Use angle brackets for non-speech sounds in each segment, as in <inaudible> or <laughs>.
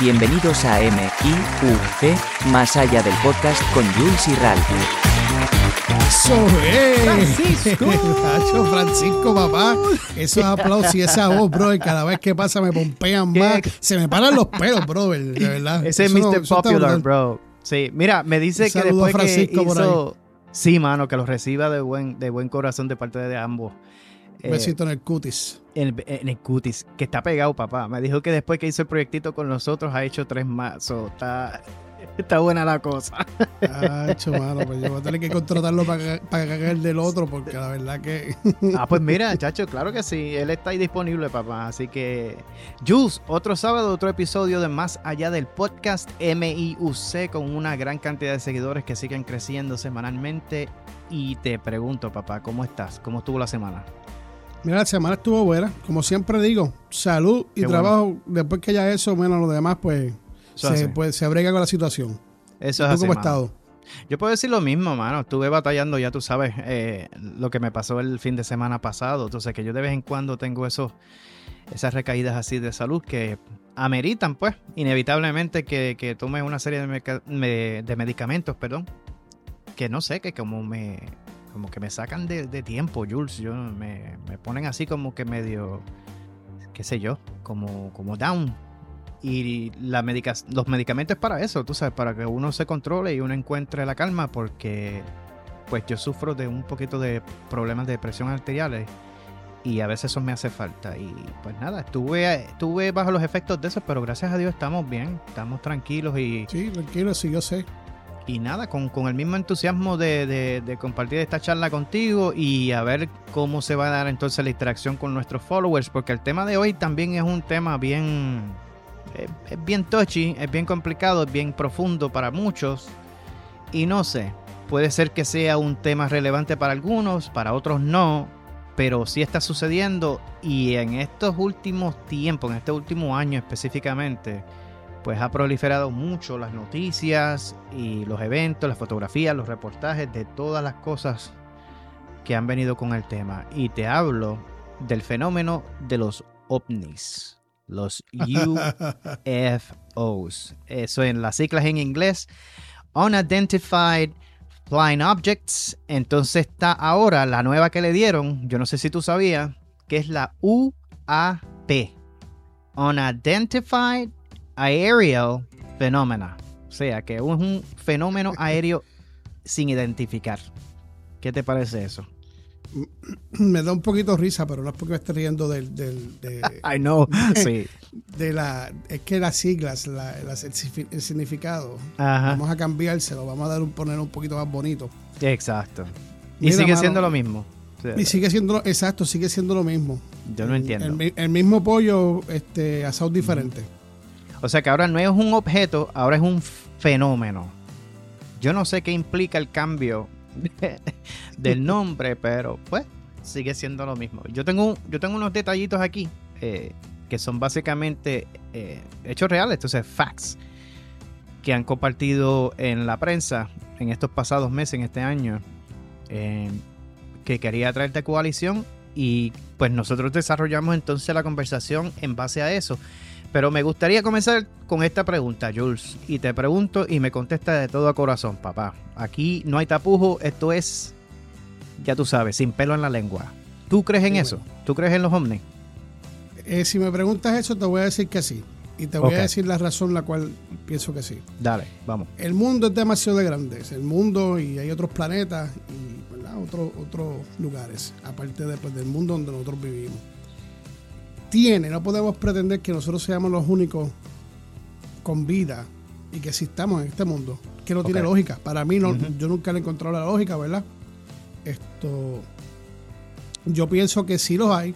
Bienvenidos a M.I.U.C. Más allá del podcast con Jules y Ralph. Eso es. Francisco. <laughs> Nacho, Francisco, papá. Esos <laughs> aplausos y esa voz, bro. Cada vez que pasa me pompean más. Se me paran los pelos, bro. De verdad. Ese es no- Mr. Popular, bro. Sí, mira, me dice Un que saludo a después que Francisco por hizo... Sí, mano, que lo reciba de buen, de buen corazón de parte de ambos. Un Eh, besito en el cutis. en, el, en el cutis, que está pegado, papá. Me dijo que después que hizo el proyectito con nosotros ha hecho tres más. So, está, <laughs> está buena la cosa. Hacho, mano. Pues yo voy a tener que contratarlo para, para cagar del otro, porque la verdad que. <laughs> Ah, pues mira, chacho, claro que sí. Él está ahí disponible, papá. Así que, Jules, otro sábado, otro episodio de Más Allá del Podcast MIUC con una gran cantidad de seguidores que siguen creciendo semanalmente. Y te pregunto, papá, ¿cómo estás? ¿Cómo estuvo la semana? Mira, la semana estuvo buena. Como siempre digo, salud y Qué trabajo. Después que haya eso, menos lo demás, pues Eso se, pues, se brega con la situación. Eso ¿Y es ¿Tú así, cómo estado? Yo puedo decir lo mismo, mano. Estuve batallando, ya tú sabes, eh, lo que me pasó el fin de semana pasado. Entonces, que yo de vez en cuando tengo esos, esas recaídas así de salud que ameritan, pues, inevitablemente que, que tome una serie de, meca- me- de medicamentos, perdón. Que no sé, que como me, como que me sacan de, de tiempo, Jules. Yo, me, me ponen así como que medio, qué sé yo, como, como down. Y la medica los medicamentos para eso, tú sabes, para que uno se controle y uno encuentre la calma, porque pues yo sufro de un poquito de problemas de presión arteriales y a veces eso me hace falta. Y pues nada, estuve, estuve bajo los efectos de eso, pero gracias a Dios estamos bien, estamos tranquilos y, Sí, tranquilo, sí, yo sé. Y nada, con, con el mismo entusiasmo de, de- compartir esta charla contigo y a ver cómo se va a dar entonces la interacción con nuestros followers, porque el tema de hoy también es un tema bien, es, es bien touchy, es bien complicado, es bien profundo para muchos. Y no sé, puede ser que sea un tema relevante para algunos, para otros no, pero sí está sucediendo y en estos últimos tiempos, en este último año específicamente, pues ha proliferado mucho las noticias y los eventos, las fotografías, los reportajes de todas las cosas que han venido con el tema. Y te hablo del fenómeno de los ovnis, los <laughs> UFOs. Eso en las siglas en inglés, Unidentified Flying Objects. Entonces está ahora la nueva que le dieron, yo no sé si tú sabías, que es la UAP. Unidentified Aerial Phenomena. O sea, que es un fenómeno <laughs> aéreo sin identificar. ¿Qué te parece eso? me da un poquito risa, pero no es porque me esté riendo del, del- de, <laughs> I know. <laughs> Sí. de la. Es que las siglas, la- las- el, signifi- el significado, Ajá. vamos a cambiárselo, vamos a dar un poner un poquito más bonito. Exacto. Y Mira, sigue mano, siendo lo mismo. Y sigue siendo, exacto, sigue siendo lo mismo. Yo no entiendo. El mismo pollo, este, asado diferente. O sea que ahora no es un objeto, ahora es un fenómeno. Yo no sé qué implica el cambio <laughs> del nombre, pero pues sigue siendo lo mismo. Yo tengo, yo tengo unos detallitos aquí eh, que son básicamente eh, hechos reales, entonces facts, que han compartido en la prensa en estos pasados meses, en este año, eh, que quería traerte a coalición y pues nosotros desarrollamos entonces la conversación en base a eso. Pero me gustaría comenzar con esta pregunta, Jules. Y te pregunto y me contesta de todo a corazón, papá. Aquí no hay tapujo, esto es, ya tú sabes, sin pelo en la lengua. ¿Tú crees en Sí, eso? ¿Tú crees en los ovnis? Eh, si me preguntas eso, te voy a decir que sí. Y te voy a decir la razón la cual pienso que sí. Dale, vamos. El mundo es demasiado de grande. Es El mundo y hay otros planetas y. Otros, otros lugares, aparte de, pues, del mundo donde nosotros vivimos. Tiene, no podemos pretender que nosotros seamos los únicos con vida y que existamos en este mundo. Que no tiene lógica. Para mí, no, yo nunca le he encontrado la lógica, ¿verdad? Esto. Yo pienso que sí los hay.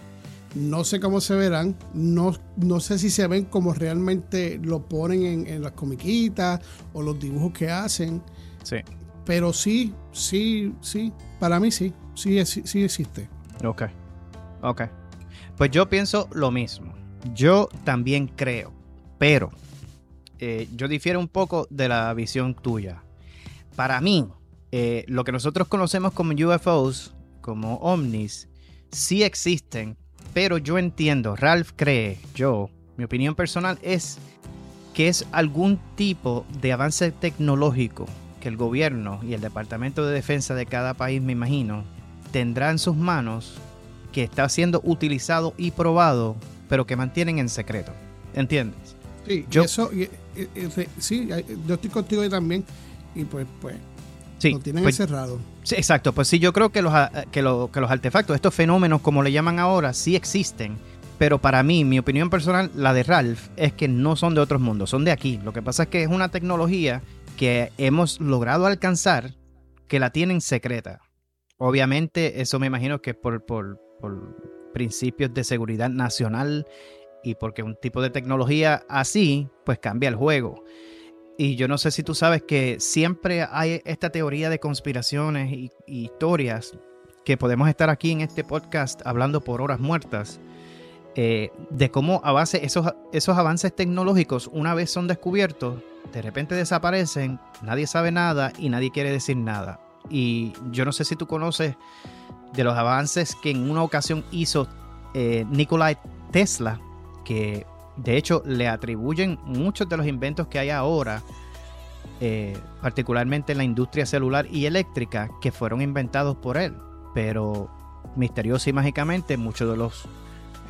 No sé cómo se verán. No, no sé si se ven como realmente lo ponen en, en las comiquitas o los dibujos que hacen. Sí. Pero sí, sí, sí. Para mí sí. Sí, es- sí existe. Ok. Ok. Pues yo pienso lo mismo. Yo también creo. Pero eh, yo difiero un poco de la visión tuya. Para mí, eh, lo que nosotros conocemos como UFOs, como ovnis, sí existen, pero yo entiendo, Ralph cree, yo, mi opinión personal es que es algún tipo de avance tecnológico que el gobierno y el Departamento de Defensa de cada país, me imagino, tendrá en sus manos que está siendo utilizado y probado, pero que mantienen en secreto. ¿Entiendes? Sí, yo, eso, sí, yo estoy contigo ahí también. Y pues, pues, sí, lo tienen pues, encerrado. Sí, exacto. Pues sí, yo creo que los, que, que los artefactos, estos fenómenos, como le llaman ahora, sí existen pero para mí, mi opinión personal, la de Ralph, es que no son de otros mundos, son de aquí. Lo que pasa es que es una tecnología que hemos logrado alcanzar que la tienen secreta. Obviamente, eso me imagino que por, por, por principios de seguridad nacional y porque un tipo de tecnología así, pues cambia el juego. Y yo no sé si tú sabes que siempre hay esta teoría de conspiraciones y, historias que podemos estar aquí en este podcast hablando por horas muertas eh, de cómo a base esos, esos avances tecnológicos, una vez son descubiertos, de repente desaparecen, nadie sabe nada y nadie quiere decir nada. Y yo no sé si tú conoces de los avances que en una ocasión hizo eh, Nikola Tesla, que de hecho le atribuyen muchos de los inventos que hay ahora, eh, particularmente en la industria celular y eléctrica, que fueron inventados por él. Pero misterioso y mágicamente muchos de los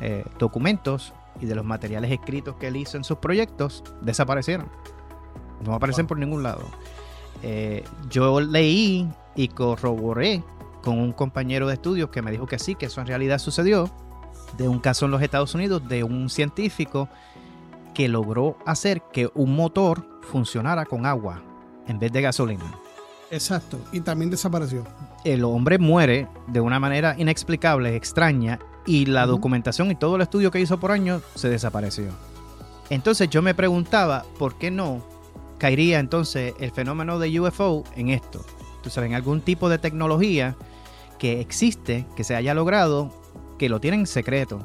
eh, documentos y de los materiales escritos que él hizo en sus proyectos desaparecieron. No aparecen por ningún lado. Eh, yo leí y corroboré con un compañero de estudios que me dijo que sí, que eso en realidad sucedió, de un caso en los Estados Unidos de un científico que logró hacer que un motor funcionara con agua en vez de gasolina. Exacto, y también desapareció. El hombre muere de una manera inexplicable, extraña, y la documentación y todo el estudio que hizo por años se desapareció. Entonces yo me preguntaba, ¿por qué no caería entonces el fenómeno de UFO en esto? Tú sabes, en algún tipo de tecnología que existe, que se haya logrado, que lo tienen en secreto.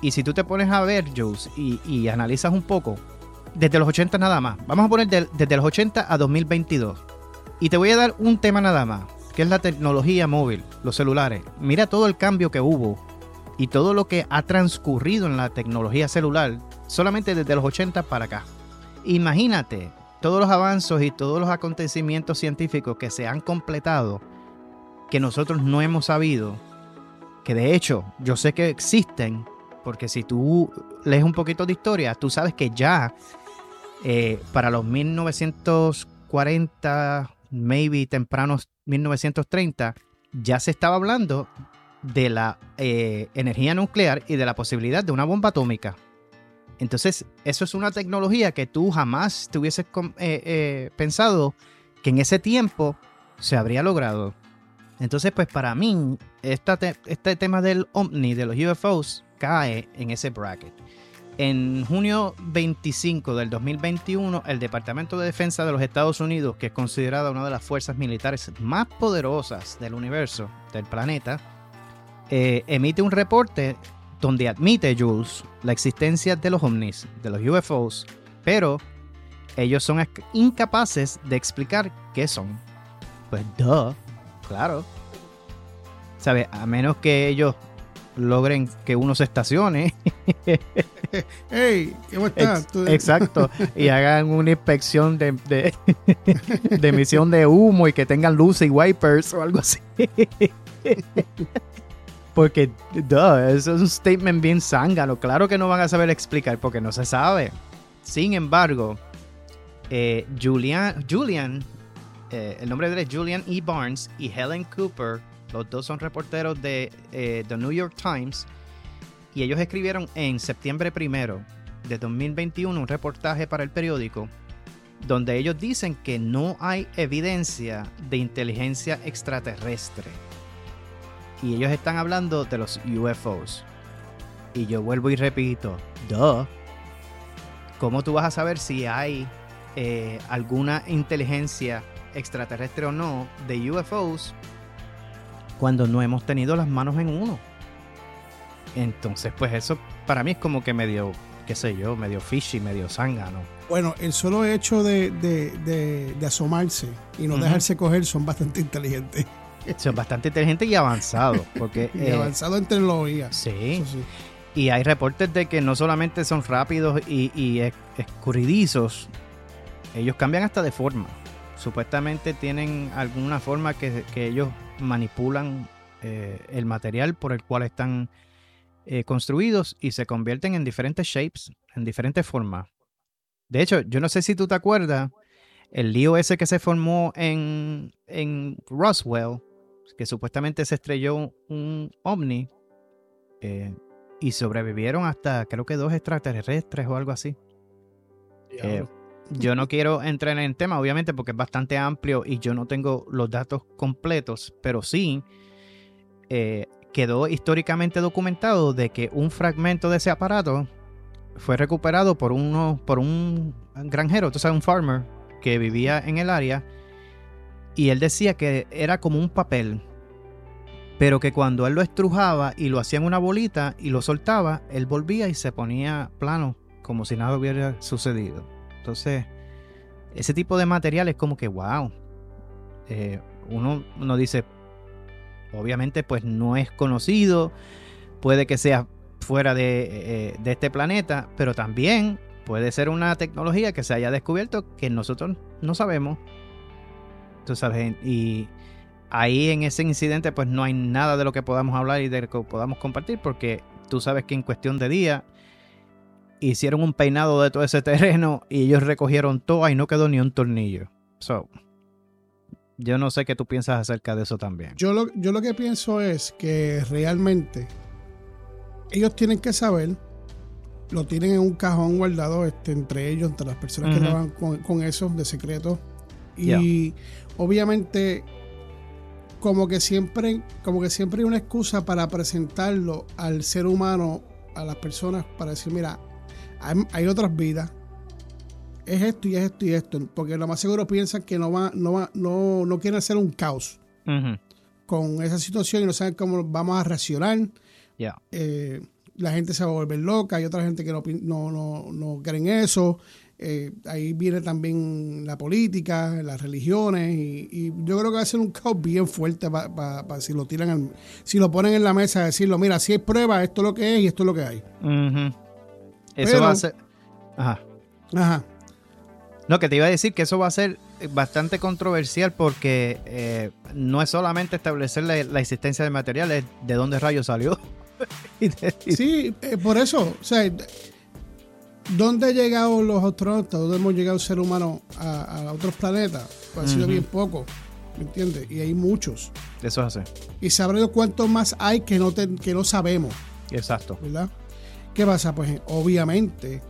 Y si tú te pones a ver, Jules, y, analizas un poco, desde los 80 nada más, vamos a poner desde los 80 a 2022. Y te voy a dar un tema nada más, que es la tecnología móvil, los celulares. Mira todo el cambio que hubo y todo lo que ha transcurrido en la tecnología celular solamente desde los 80 para acá. Imagínate todos los avances y todos los acontecimientos científicos que se han completado que nosotros no hemos sabido, que de hecho yo sé que existen, porque si tú lees un poquito de historia, tú sabes que ya eh, para los 1940, maybe tempranos 1930, ya se estaba hablando de la eh, energía nuclear y de la posibilidad de una bomba atómica. Entonces, eso es una tecnología que tú jamás te hubieses eh, pensado que en ese tiempo se habría logrado. Entonces, pues para mí, este tema del OVNI, de los UFOs, cae en ese bracket. En junio 25 del 2021, el Departamento de Defensa de los Estados Unidos, que es considerada una de las fuerzas militares más poderosas del universo, del planeta, eh, emite un reporte donde admite Jules la existencia de los ovnis, de los UFOs, pero ellos son incapaces de explicar qué son. Pues, duh, claro. ¿Sabe? A menos que ellos logren que uno se estacione. <laughs> ¡Hey! ¿Cómo estás? exacto. Y <laughs> hagan una inspección de, de, <laughs> de emisión de humo y que tengan luces y wipers o algo así. Porque, duh, eso es un statement bien zángano. Claro que no van a saber explicar porque no se sabe. Sin embargo, eh, Julian, Julian eh, el nombre de Julian E. Barnes y Helen Cooper, los dos son reporteros de eh, The New York Times, y ellos escribieron en septiembre primero de 2021 un reportaje para el periódico donde ellos dicen que no hay evidencia de inteligencia extraterrestre y ellos están hablando de los UFOs. Y yo vuelvo y repito, duh. ¿Cómo tú vas a saber si hay eh, alguna inteligencia extraterrestre o no de UFOs cuando no hemos tenido las manos en uno? Entonces, pues eso para mí es como que medio, qué sé yo, medio fishy, medio zángano. Bueno, el solo hecho de, de, de, asomarse y no dejarse coger son bastante inteligentes. Son bastante inteligentes y avanzados. Porque, <laughs> y eh, avanzado en tecnología. Sí. Y hay reportes de que no solamente son rápidos y, escurridizos, ellos cambian hasta de forma. Supuestamente tienen alguna forma que, ellos manipulan eh, el material por el cual están eh, construidos y se convierten en diferentes shapes, en diferentes formas. De hecho, yo no sé si tú te acuerdas, el lío ese que se formó en, en Roswell, que supuestamente se estrelló un ovni eh, y sobrevivieron hasta creo que dos extraterrestres o algo así. Eh, yo no quiero entrar en el tema, obviamente, porque es bastante amplio y yo no tengo los datos completos, pero sí eh, quedó históricamente documentado de que un fragmento de ese aparato fue recuperado por, uno, por un granjero, tú sabes, un farmer que vivía en el área y él decía que era como un papel, pero que cuando él lo estrujaba y lo hacía en una bolita y lo soltaba, él volvía y se ponía plano, como si nada hubiera sucedido. Entonces, ese tipo de material es como que, wow. Eh, uno, uno dice, obviamente, pues no es conocido, puede que sea fuera de, eh, de este planeta, pero también puede ser una tecnología que se haya descubierto que nosotros no sabemos. Tú sabes, y ahí en ese incidente pues no hay nada de lo que podamos hablar y de lo que podamos compartir porque tú sabes que en cuestión de día hicieron un peinado de todo ese terreno y ellos recogieron todo y no quedó ni un tornillo. So, yo no sé qué tú piensas acerca de eso también. Yo lo, yo lo que pienso es que realmente ellos tienen que saber lo tienen en un cajón guardado este, entre ellos, entre las personas que trabajan con, eso de secreto. Y obviamente, como que siempre, como que siempre hay una excusa para presentarlo al ser humano, a las personas, para decir, mira, hay, otras vidas. Es esto y es esto y esto. Porque lo más seguro piensan que no va, no va, no, no quieren hacer un caos con esa situación y no saben cómo vamos a reaccionar. ya eh, la gente se va a volver loca, hay otra gente que no, no, no, creen eso. Eh, ahí viene también la política, las religiones, y, yo creo que va a ser un caos bien fuerte para si lo tiran, si lo ponen en la mesa, decirlo, mira, si hay prueba, esto es lo que es y esto es lo que hay. Eso va a ser... Ajá. Ajá. No, que te iba a decir que eso va a ser bastante controversial porque eh, no es solamente establecer la, la existencia de materiales, de dónde rayos salió. <laughs> sí, eh, por eso, o sea, ¿dónde han llegado los astronautas? ¿Dónde hemos llegado el ser humano a, otros planetas? Pues ha sido bien poco, ¿me entiendes? Y hay muchos. Eso hace. Y sabremos cuántos más hay que no, que no sabemos. Exacto. ¿Verdad? ¿Qué pasa? Pues obviamente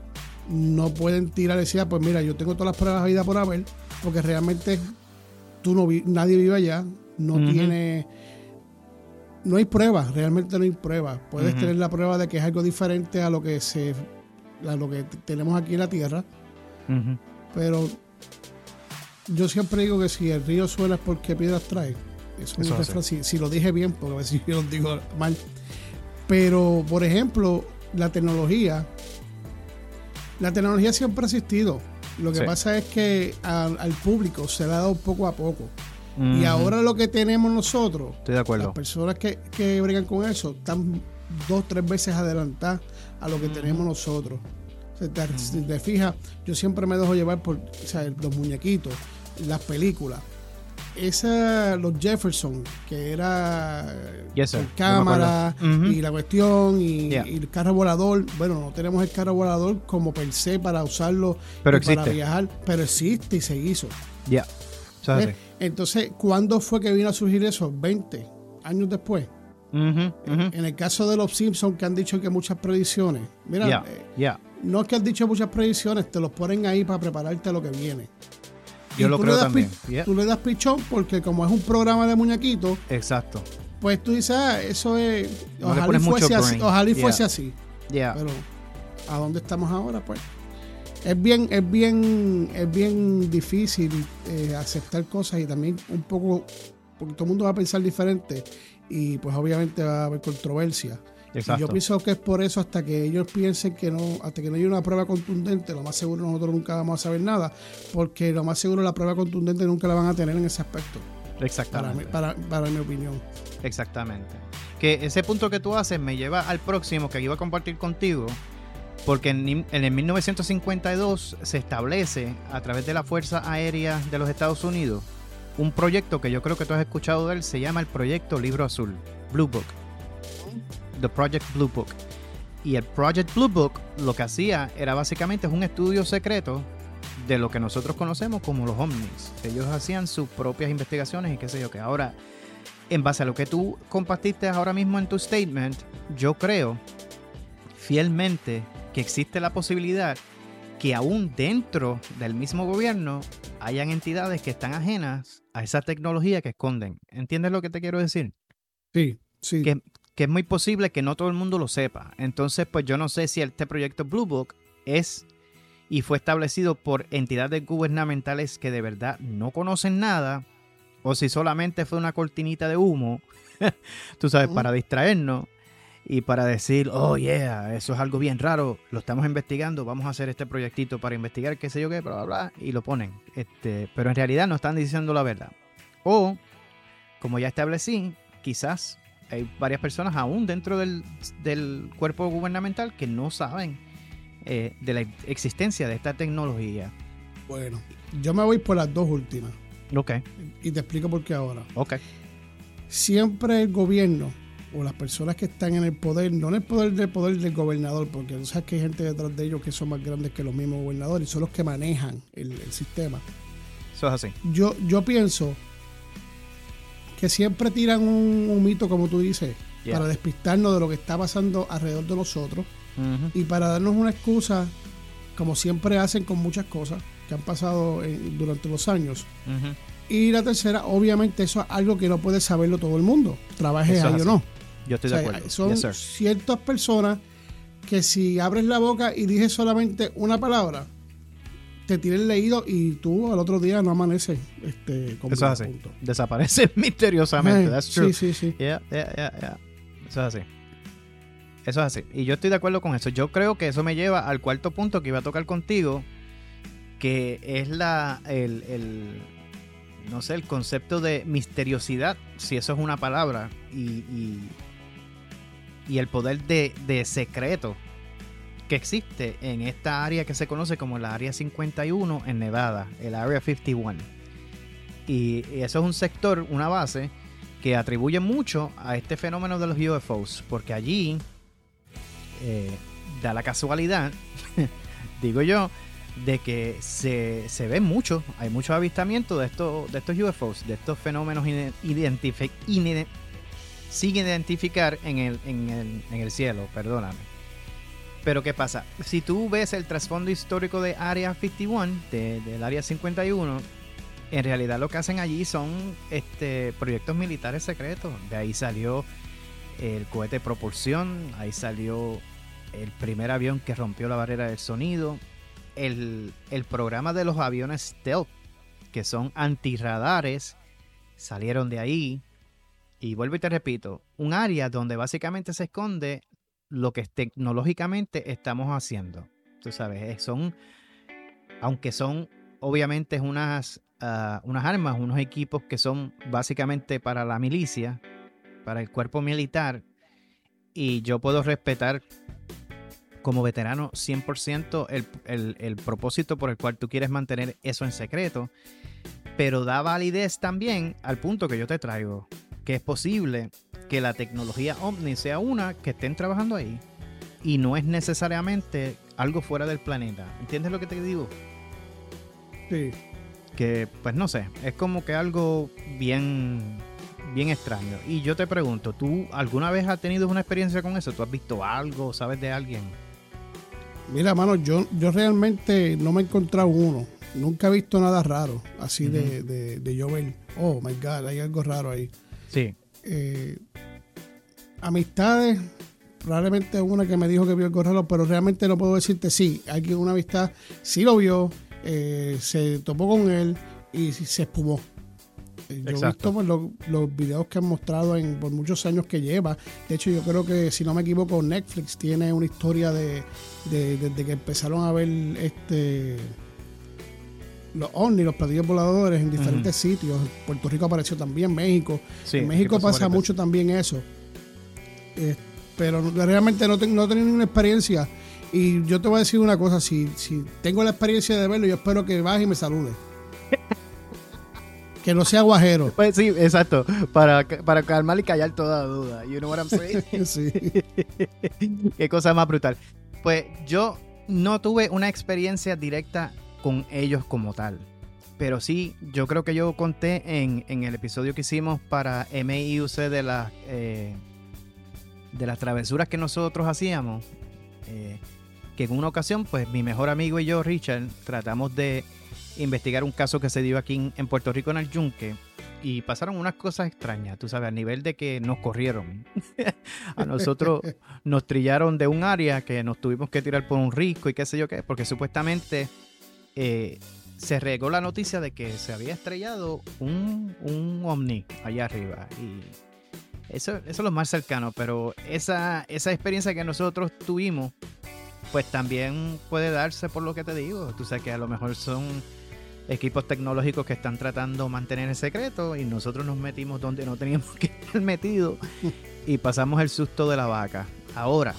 no pueden tirar y decir, ah, pues mira, yo tengo todas las pruebas de vida por haber, porque realmente tú no nadie vive allá, no tiene no hay pruebas, realmente no hay pruebas. Puedes tener la prueba de que es algo diferente a lo que se a lo que tenemos aquí en la Tierra. Pero yo siempre digo que si el río suena es porque piedras trae. Eso, es si, si, lo dije bien, porque a si yo lo digo mal. Pero, por ejemplo, la tecnología, la tecnología siempre ha existido. Lo que pasa es que al, público se le ha dado poco a poco. Y ahora lo que tenemos nosotros, Estoy de acuerdo. las personas que, que bregan con eso, están dos, tres veces adelantadas a lo que tenemos nosotros. Si te, fijas, yo siempre me dejo llevar por los muñequitos, las películas. Esa, los Jefferson, que era yes, cámara y la cuestión y, el carro volador. Bueno, no tenemos el carro volador como per se para usarlo pero para viajar, pero existe y se hizo. Ya. Entonces, ¿cuándo fue que vino a surgir eso? 20 años después. En el caso de los Simpsons, que han dicho que muchas predicciones. Mira, eh, no es que han dicho muchas predicciones, te los ponen ahí para prepararte a lo que viene. Yo lo creo también. Tú le das pichón porque, como es un programa de muñequitos. Exacto. Pues tú dices, ah, eso es. ojalá, y fuese así, ojalá y fuese así. Pero, ¿a dónde estamos ahora? Pues es bien, es bien, es bien difícil eh, aceptar cosas y también un poco, porque todo el mundo va a pensar diferente y pues obviamente va a haber controversia. Yo pienso que es por eso hasta que ellos piensen que no, hasta que no haya una prueba contundente, lo más seguro nosotros nunca vamos a saber nada, porque lo más seguro la prueba contundente nunca la van a tener en ese aspecto. Exactamente. Para, para, para mi opinión. Exactamente. que ese punto que tú haces me lleva al próximo que iba a compartir contigo, porque en, en el 1952 se establece a través de la Fuerza Aérea de los Estados Unidos un proyecto que yo creo que tú has escuchado de él, se llama el Proyecto Libro Azul, Blue Book. The Project Blue Book. Y el Project Blue Book lo que hacía era básicamente un estudio secreto de lo que nosotros conocemos como los ovnis. Ellos hacían sus propias investigaciones y qué sé yo, que ahora, en base a lo que tú compartiste ahora mismo en tu statement, yo creo fielmente que existe la posibilidad que aún dentro del mismo gobierno hayan entidades que están ajenas a esa tecnología que esconden. ¿Entiendes lo que te quiero decir? Sí, sí. Que, que es muy posible que no todo el mundo lo sepa. Entonces, pues yo no sé si este proyecto Blue Book es y fue establecido por entidades gubernamentales que de verdad no conocen nada, o si solamente fue una cortinita de humo, <laughs> tú sabes, para distraernos y para decir, oh yeah, eso es algo bien raro, lo estamos investigando, vamos a hacer este proyectito para investigar qué sé yo qué, bla, bla, bla, y lo ponen. Este, pero en realidad no están diciendo la verdad. O, como ya establecí, quizás hay varias personas aún dentro del, del cuerpo gubernamental que no saben eh, de la existencia de esta tecnología. Bueno, yo me voy por las dos últimas. Ok. Y te explico por qué ahora. Ok. Siempre el gobierno o las personas que están en el poder, no en el poder del poder del gobernador, porque tú sabes que hay gente detrás de ellos que son más grandes que los mismos gobernadores y son los que manejan el, el sistema. Eso es así. Yo, yo pienso que siempre tiran un, un mito, como tú dices, Yeah. para despistarnos de lo que está pasando alrededor de nosotros y para darnos una excusa, como siempre hacen con muchas cosas que han pasado en- durante los años. Y la tercera, obviamente, eso es algo que no puede saberlo todo el mundo, trabaje ahí o no. Yo estoy O sea, de acuerdo. son Yes, ciertas personas que si abres la boca y dices solamente una palabra, te tienen leído y tú al otro día no amaneces este, con Eso es así. punto. Desaparece <laughs> misteriosamente. Eh, That's true. Sí, sí, sí. Yeah, yeah, yeah, yeah. Eso es así. Eso es así. Y yo estoy de acuerdo con eso. Yo creo que eso me lleva al cuarto punto que iba a tocar contigo, que es la el, el- no sé, el concepto de misteriosidad, si eso es una palabra, y, y, y el poder de, de secreto que existe en esta área que se conoce como la Área 51 en Nevada, el Area 51. Y, eso es un sector, una base, que atribuye mucho a este fenómeno de los UFOs, porque allí eh, da la casualidad, <laughs> digo yo, de que se, se ve mucho, hay muchos avistamientos de estos, de estos UFOs, de estos fenómenos sin identificar en el, en, el, en el cielo, perdóname. Pero ¿qué pasa? Si tú ves el trasfondo histórico de Área 51, de- del Área 51, en realidad lo que hacen allí son este, proyectos militares secretos. De ahí salió el cohete propulsión, ahí salió el primer avión que rompió la barrera del sonido, el, el programa de los aviones stealth, que son antirradares, salieron de ahí. Y vuelvo y te repito, un área donde básicamente se esconde lo que tecnológicamente estamos haciendo. Tú sabes, eh, son, aunque son obviamente unas, ah, unas armas, unos equipos que son básicamente para la milicia, para el cuerpo militar, y yo puedo respetar como veterano 100% el, el, el propósito por el cual tú quieres mantener eso en secreto, pero da validez también al punto que yo te traigo, que es posible que la tecnología OVNI sea una que estén trabajando ahí y no es necesariamente algo fuera del planeta. ¿Entiendes lo que te digo? Sí. que pues no sé, es como que algo bien bien extraño. Y yo te pregunto, ¿tú alguna vez has tenido una experiencia con eso? ¿Tú has visto algo? ¿Sabes de alguien? Mira, mano, yo, yo realmente no me he encontrado uno. Nunca he visto nada raro así de, de, de yo ver, oh my God, hay algo raro ahí. Sí. Eh, amistades, probablemente una que me dijo que vio algo raro, pero realmente no puedo decirte sí. Hay que una amistad sí lo vio, eh, se topó con él y se espumó. Eh, Yo he visto pues, los, los videos que han mostrado en, por muchos años que lleva. De hecho, yo creo que, si no me equivoco, Netflix tiene una historia de, de- desde que empezaron a ver este los ovnis, los platillos voladores en diferentes sitios. Puerto Rico apareció también, México. Sí, en México pasa mucho también eso. Eh, pero realmente no, no he tenido ninguna experiencia. Y yo te voy a decir una cosa, si, si tengo la experiencia de verlo, yo espero que baje y me salude. que no sea guajero. Pues sí, exacto. Para, para calmar y callar toda duda. You know what I'm saying? <laughs> sí. <laughs> Qué cosa más brutal. Pues yo no tuve una experiencia directa con ellos como tal. Pero sí, yo creo que yo conté en, en el episodio que hicimos para MIUC de las eh, de las travesuras que nosotros hacíamos. Eh, que en una ocasión, pues mi mejor amigo y yo, Richard, tratamos de investigar un caso que se dio aquí en Puerto Rico en el Yunque y pasaron unas cosas extrañas, tú sabes, a nivel de que nos corrieron. <laughs> a nosotros nos trillaron de un área que nos tuvimos que tirar por un risco y qué sé yo qué, porque supuestamente eh, se regó la noticia de que se había estrellado un, un ovni allá arriba. Y eso, eso es lo más cercano, pero esa, esa experiencia que nosotros tuvimos pues también puede darse por lo que te digo. Tú sabes que a lo mejor son equipos tecnológicos que están tratando de mantener el secreto y nosotros nos metimos donde no teníamos <laughs> que estar metidos y pasamos el susto de la vaca. Ahora,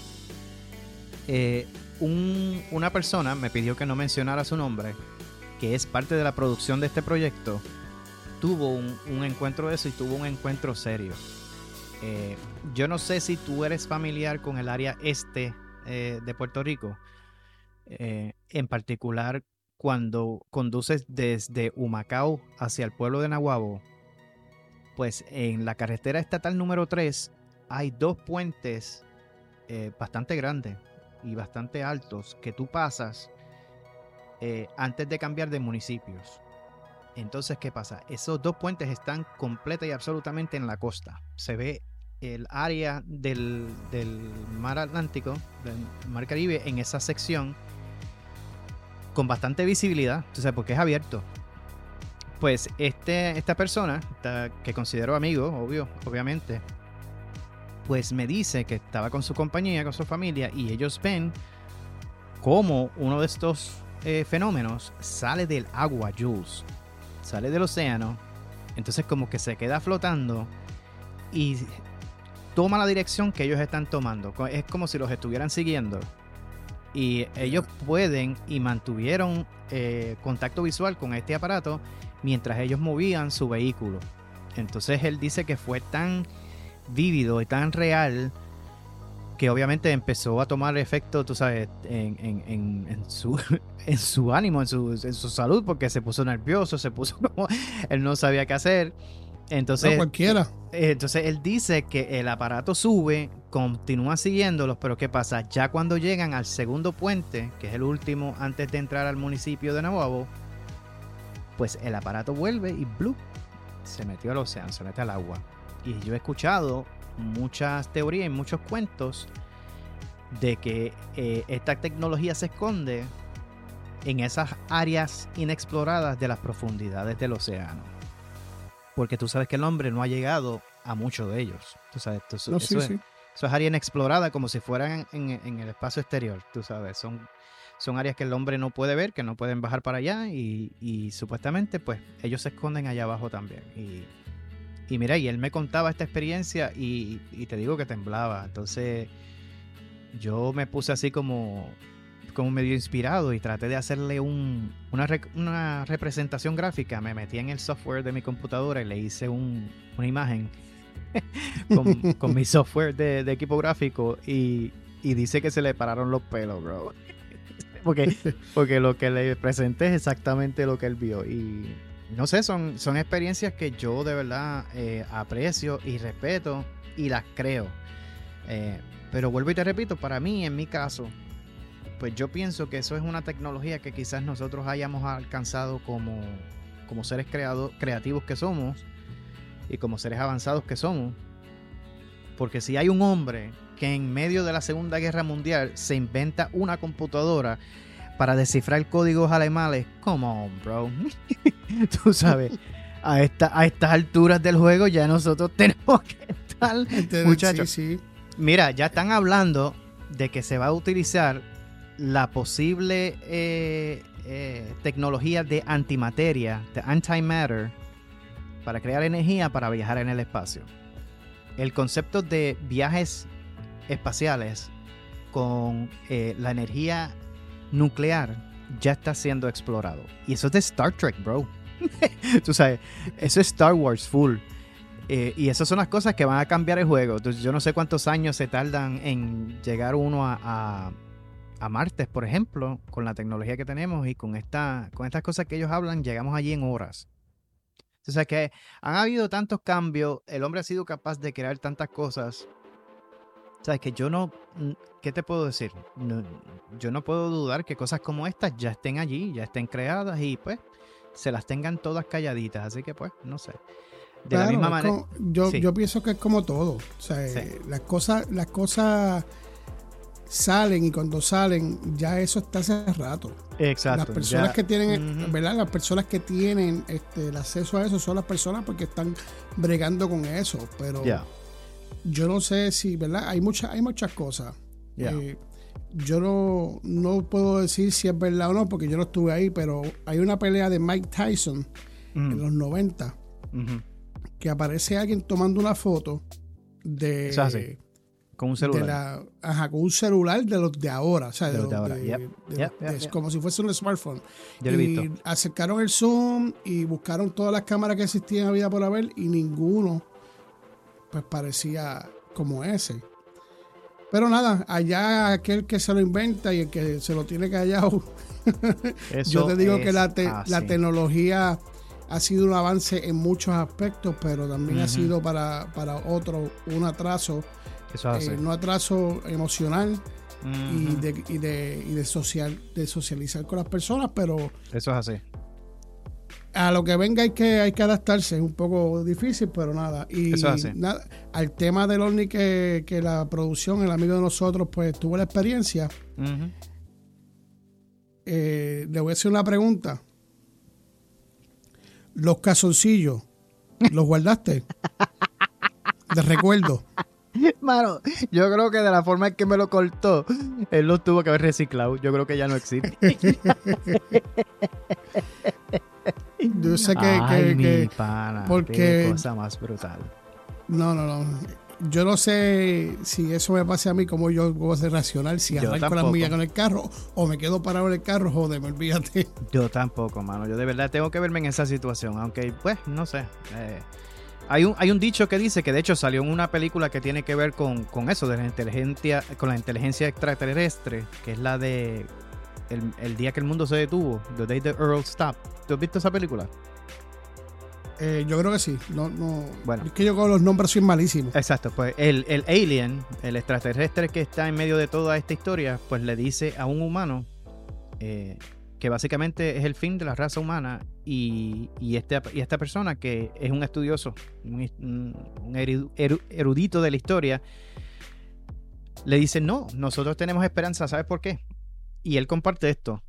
eh, una persona me pidió que no mencionara su nombre, que es parte de la producción de este proyecto, tuvo un, encuentro de eso y tuvo un encuentro serio. Eh, yo no sé si tú eres familiar con el área este eh, de Puerto Rico, eh, en particular cuando conduces desde Humacao hacia el pueblo de Nahuabo, pues en la carretera estatal número 3 hay dos puentes bastante grandes y bastante altos que tú pasas antes de cambiar de municipios. Entonces, ¿qué pasa? Esos dos puentes están completa y absolutamente en la costa. Se ve el área del, mar Atlántico, del mar Caribe, en esa sección con bastante visibilidad, tú sabes, porque es abierto. Pues este, esta persona, que considero amigo, obvio, obviamente, pues me dice que estaba con su compañía, con su familia, y ellos ven cómo uno de estos eh, fenómenos sale del agua, Jules, sale del océano, entonces como que se queda flotando y toma la dirección que ellos están tomando. Es como si los estuvieran siguiendo. Y ellos pueden y mantuvieron eh, contacto visual con este aparato mientras ellos movían su vehículo. Entonces él dice que fue tan vívido y tan real que obviamente empezó a tomar efecto, tú sabes, en, su, <laughs> en su ánimo, en su, en su salud, porque se puso nervioso, se puso <laughs> como él no sabía qué hacer. Entonces, cualquiera. Eh, entonces él dice que el aparato sube, continúa siguiéndolos, pero ¿qué pasa? Ya cuando llegan al segundo puente, que es el último antes de entrar al municipio de Navajo, pues el aparato vuelve y blue, se metió al océano, se mete al agua. Y yo he escuchado muchas teorías y muchos cuentos de que eh, esta tecnología se esconde en esas áreas inexploradas de las profundidades del océano porque tú sabes que el hombre no ha llegado a muchos de ellos. Tú sabes, eso, es, área inexplorada como si fueran en, el espacio exterior, tú sabes, son, son áreas que el hombre no puede ver, que no pueden bajar para allá y, supuestamente pues ellos se esconden allá abajo también. Y, y mira, y él me contaba esta experiencia y, y te digo que temblaba, entonces yo me puse así como como medio inspirado y traté de hacerle un, una, una, representación gráfica. Me metí en el software de mi computadora y le hice un, una imagen <laughs> con, con, mi <laughs> software de, de equipo gráfico y, y, dice que se le pararon los pelos, bro. porque, <laughs> porque lo que le presenté es exactamente lo que él vio. Y no sé, son, son experiencias que yo de verdad eh, aprecio y respeto y las creo. Eh, pero vuelvo y te repito, para mí, en mi caso, pues yo pienso que eso es una tecnología que quizás nosotros hayamos alcanzado como, como seres creativos que somos y como seres avanzados que somos. Porque si hay un hombre que en medio de la Segunda Guerra Mundial se inventa una computadora para descifrar códigos alemanes, come on, bro. <laughs> Tú sabes, a, esta, a estas alturas del juego ya nosotros <laughs> tenemos que estar, muchachos. Mira, ya están hablando de que se va a utilizar la posible eh, eh, tecnología de antimateria, de antimatter, para crear energía para viajar en el espacio. El concepto de viajes espaciales con eh, la energía nuclear ya está siendo explorado. Y eso es de Star Trek, bro. <laughs> Tú sabes, eso es Star Wars full. Eh, y esas son las cosas que van a cambiar el juego. Entonces, yo no sé cuántos años se tardan en llegar uno a, a, Marte, por ejemplo, con la tecnología que tenemos y con, esta, con estas cosas que ellos hablan, llegamos allí en horas. Sea que han habido tantos cambios, el hombre ha sido capaz de crear tantas cosas. O sea, que yo no, ¿qué te puedo decir? yo no puedo dudar que cosas como estas ya estén allí, ya estén creadas y pues se las tengan todas calladitas. Así que pues, no sé. De la misma manera. yo, yo pienso que es como todo. O sea, las cosas, las cosas salen y cuando salen ya eso está hace rato. Exacto. Las personas que tienen, ¿verdad? Las personas que tienen este, el acceso a eso son las personas porque están bregando con eso, pero yo no sé si, ¿verdad? Hay muchas hay muchas cosas. Eh, yo no, no puedo decir si es verdad o no porque yo no estuve ahí, pero hay una pelea de Mike Tyson en mm. los 90 que aparece alguien tomando una foto de con un celular. ajá, con un celular de los de ahora. O sea, de, los de ahora. Como si fuese un smartphone. y acercaron el zoom y buscaron todas las cámaras que existían en vida por haber y ninguno pues parecía como ese. Pero nada, allá aquel que se lo inventa y el que se lo tiene callado. <laughs> Yo te digo que la, la tecnología ha sido un avance en muchos aspectos, pero también ha sido para, para otro un atraso eh, no atraso emocional y, de, y, de, y de, social, de socializar con las personas, pero... Eso es así. A lo que venga hay que, hay que adaptarse, es un poco difícil, pero nada. Y Eso. Nada, al tema del OVNI que, que, la producción, el amigo de nosotros, pues tuvo la experiencia, eh, le voy a hacer una pregunta. Los casoncillos, ¿los guardaste? de recuerdo. Mano, yo creo que de la forma en que me lo cortó, él lo tuvo que haber reciclado. Yo creo que ya no existe. <laughs> yo sé que. Ay, mi pana, porque. Qué cosa más brutal. No, no, no. Yo no sé si eso me pase a mí, como yo puedo ser racional, si arranco la milla con el carro o me quedo parado en el carro, joder, me olvídate. Yo tampoco, mano. Yo de verdad tengo que verme en esa situación, aunque, pues, no sé. Eh, hay un, hay un dicho que dice que de hecho salió en una película que tiene que ver con, eso, de la inteligencia, con la inteligencia extraterrestre, que es la de el, día que el mundo se detuvo, The Day the Earl Stopped. ¿Tú has visto esa película? Eh, yo creo que sí. No, no. Bueno. Es que yo con los nombres soy malísimo. Exacto, pues el, el alien, el extraterrestre que está en medio de toda esta historia, pues le dice a un humano eh, que básicamente es el fin de la raza humana y, y, este, y esta persona que es un estudioso, un, erudito de la historia, le dice, no, nosotros tenemos esperanza, ¿sabes por qué? Y él comparte esto,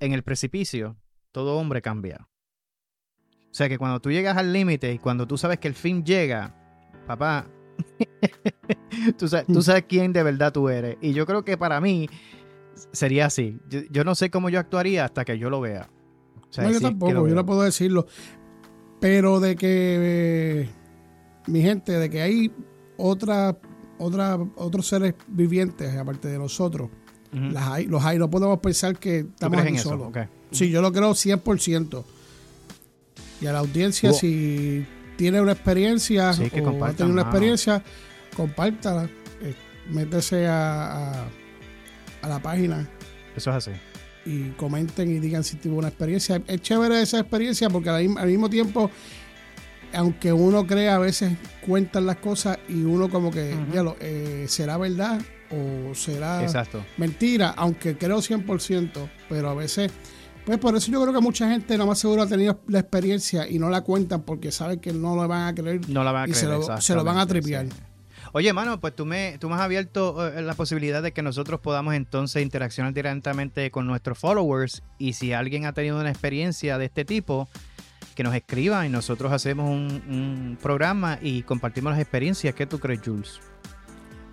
en el precipicio, todo hombre cambia. O sea que cuando tú llegas al límite y cuando tú sabes que el fin llega, papá, <laughs> tú, sabes, tú sabes quién de verdad tú eres. Y yo creo que para mí sería así. Yo, no sé cómo yo actuaría hasta que yo lo vea. no, yo tampoco, yo no puedo decirlo. Pero de que, mi gente, de que hay otra, otra, otros seres vivientes aparte de nosotros, las hay, los hay. No podemos pensar que estamos aquí solos. Sí, yo lo creo 100%. Y a la audiencia, si tiene una experiencia o ha tenido una experiencia, compártala. Eh, métese a a la página. Eso es así. Y comenten y digan si tuvo una experiencia. Es chévere esa experiencia porque al, mismo tiempo, aunque uno crea, a veces cuentan las cosas y uno como que, ya lo, eh, ¿será verdad o será mentira? Aunque creo 100%, pero a veces... Pues por eso yo creo que mucha gente no más seguro ha tenido la experiencia y no la cuentan porque saben que no la van a creer. No la van a creer. Y se lo, van a tripear. Oye, mano, pues tú me, tú me has abierto eh, la posibilidad de que nosotros podamos entonces interaccionar directamente con nuestros followers y si alguien ha tenido una experiencia de este tipo, que nos escriba y nosotros hacemos un, programa y compartimos las experiencias. ¿Qué tú crees, Jules?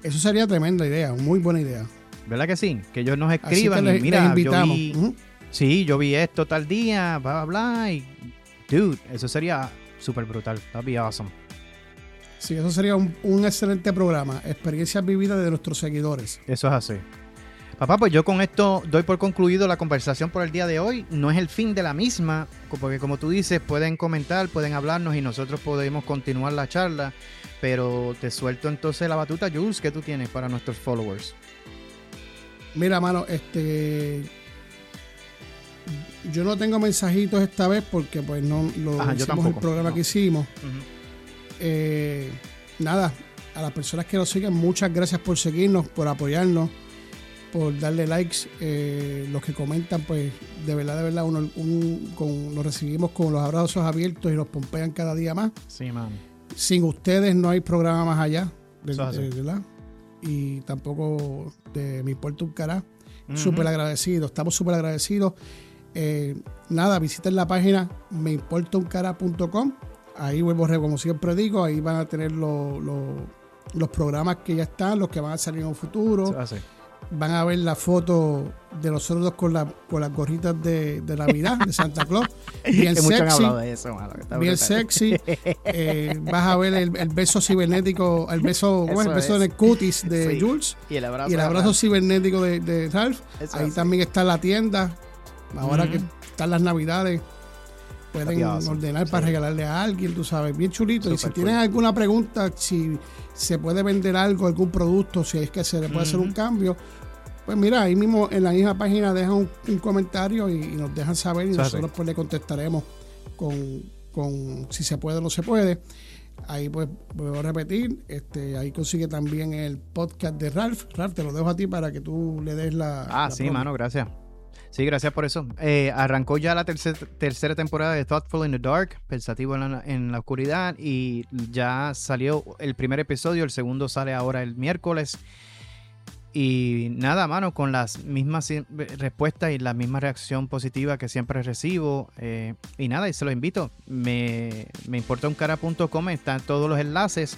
Eso sería tremenda idea, muy buena idea. ¿Verdad que sí? Que ellos nos escriban y mira, yo vi, sí, yo vi esto tal día, bla, bla, bla, y dude, eso sería súper brutal, that'd be awesome. Sí, eso sería un, un excelente programa. Experiencias vividas de nuestros seguidores. Eso es así. Papá, pues yo con esto doy por concluido la conversación por el día de hoy. No es el fin de la misma, porque como tú dices, pueden comentar, pueden hablarnos y nosotros podemos continuar la charla. Pero te suelto entonces la batuta, Jules, ¿qué tú tienes para nuestros followers? Mira, mano, este. Yo no tengo mensajitos esta vez porque, pues, no lo Ajá, hicimos el programa no. que hicimos. Eh, nada, a las personas que nos siguen, muchas gracias por seguirnos, por apoyarnos, por darle likes. Eh, los que comentan, pues, de verdad, de verdad, uno, un- con, nos recibimos con los abrazos abiertos y nos pompean cada día más. Sí, man. Sin ustedes no hay programa más allá, de, ¿verdad? Y tampoco de Mi Puerto un Cará. Ujú. Súper agradecidos, estamos súper agradecidos. Eh, nada, visiten la página meimportauncara.com. Ahí vuelvo, a re- como siempre digo, ahí van a tener lo- lo- los programas que ya están, los que van a salir en un futuro. Eso. Van a ver la foto de nosotros dos con, la, con las gorritas de, de Navidad, de Santa Claus. <laughs> Bien han sexy hablado de eso, mano, bien brutal. sexy. <laughs> Eh, vas a ver el, el beso cibernético, el beso, ¿cómo es? el Eso beso es. en el cutis de Sí. Jules Y el abrazo. y el de abrazo Ralph. cibernético de, de Ralph. Eso Ahí es también está la tienda. Ahora que están las navidades, pueden ordenar para regalarle a alguien, tú sabes, bien chulito. y si Super tienen cool. alguna pregunta, si se puede vender algo, algún producto, si es que se le puede hacer un cambio, pues mira, ahí mismo en la misma página dejan un, un comentario y, y nos dejan saber y nosotros pues le contestaremos con, con si se puede o no se puede. Ahí pues vuelvo a repetir, este, ahí consigue también el podcast de Ralph. Ralph, te lo dejo a ti para que tú le des la. Ah, la sí, promo. mano, gracias. Sí, gracias por eso. Eh, arrancó ya la tercer- tercera temporada de Thoughtful in the Dark, Pensativo en la, en la Oscuridad, y ya salió el primer episodio, el segundo sale ahora el miércoles. Y nada, mano, con las mismas respuestas y la misma reacción positiva que siempre recibo. eh, y nada, y se lo invito. Me, me importa un cara.com, están todos los enlaces.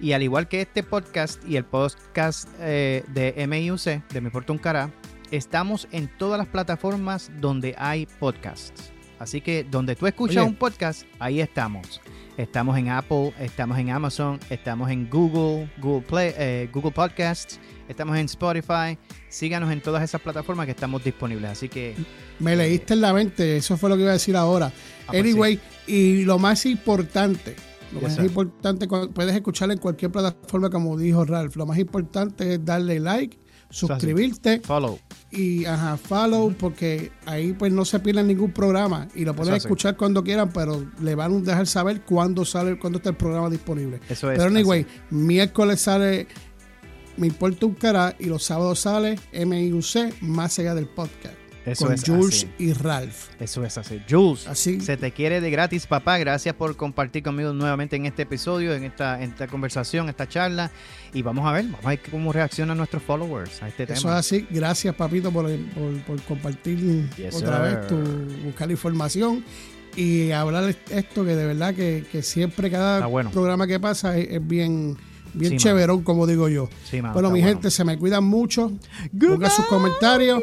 Y al igual que este podcast y el podcast eh, de MIUC, de Me Importa un Cara, estamos en todas las plataformas donde hay podcasts. Así que donde tú escuchas Oye. un podcast, ahí estamos. Estamos en Apple, estamos en Amazon, estamos en Google, Google Play, eh, Google Podcasts, estamos en Spotify. Síganos en todas esas plataformas que estamos disponibles. Así que Me leíste en la mente, eso fue lo que iba a decir ahora. Ah, pues anyway, y lo más importante, lo Yes, más sir. importante, puedes escucharlo en cualquier plataforma, como dijo Ralph. Lo más importante es darle like, suscribirte follow. y ajá, follow, porque ahí pues no se pierden ningún programa y lo pueden Eso así. escuchar cuando quieran, pero le van a dejar saber cuándo sale, cuándo está el programa disponible. Eso es. Pero anyway, así. miércoles sale Me Importa un Cara y los sábados sale MIUC, más allá del podcast, Eso con es Jules así. y Ralph. Eso es así. Jules, Así, se te quiere de gratis, papá. Gracias por compartir conmigo nuevamente en este episodio, en esta, en esta conversación, esta charla. Y vamos a ver, vamos a ver cómo reaccionan nuestros followers a este Eso es tema. así. Gracias, papito, por, por, por compartir Yes, otra sir. vez, tu, buscar información y hablar esto que de verdad que, que siempre cada bueno. programa que pasa es, es bien, bien Sí, chéverón, como digo yo. Sí, bueno, mi gente, se me cuidan mucho. Good Pongan sus comentarios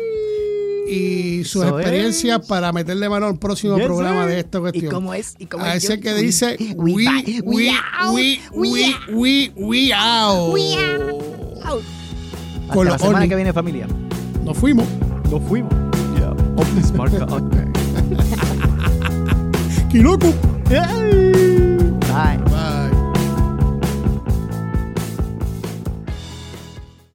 y sus Eso experiencias es. para meterle mano al próximo Yes, programa de esta ¿Y cuestión. cómo es? ¿Y cómo A es? ese Yo- que dice <laughs> we, we, we, we, out, we, we we, out. we, we out. Hasta Con la semana que viene, familia. Nos fuimos. Nos fuimos. Yeah. Marca. <laughs> Hey.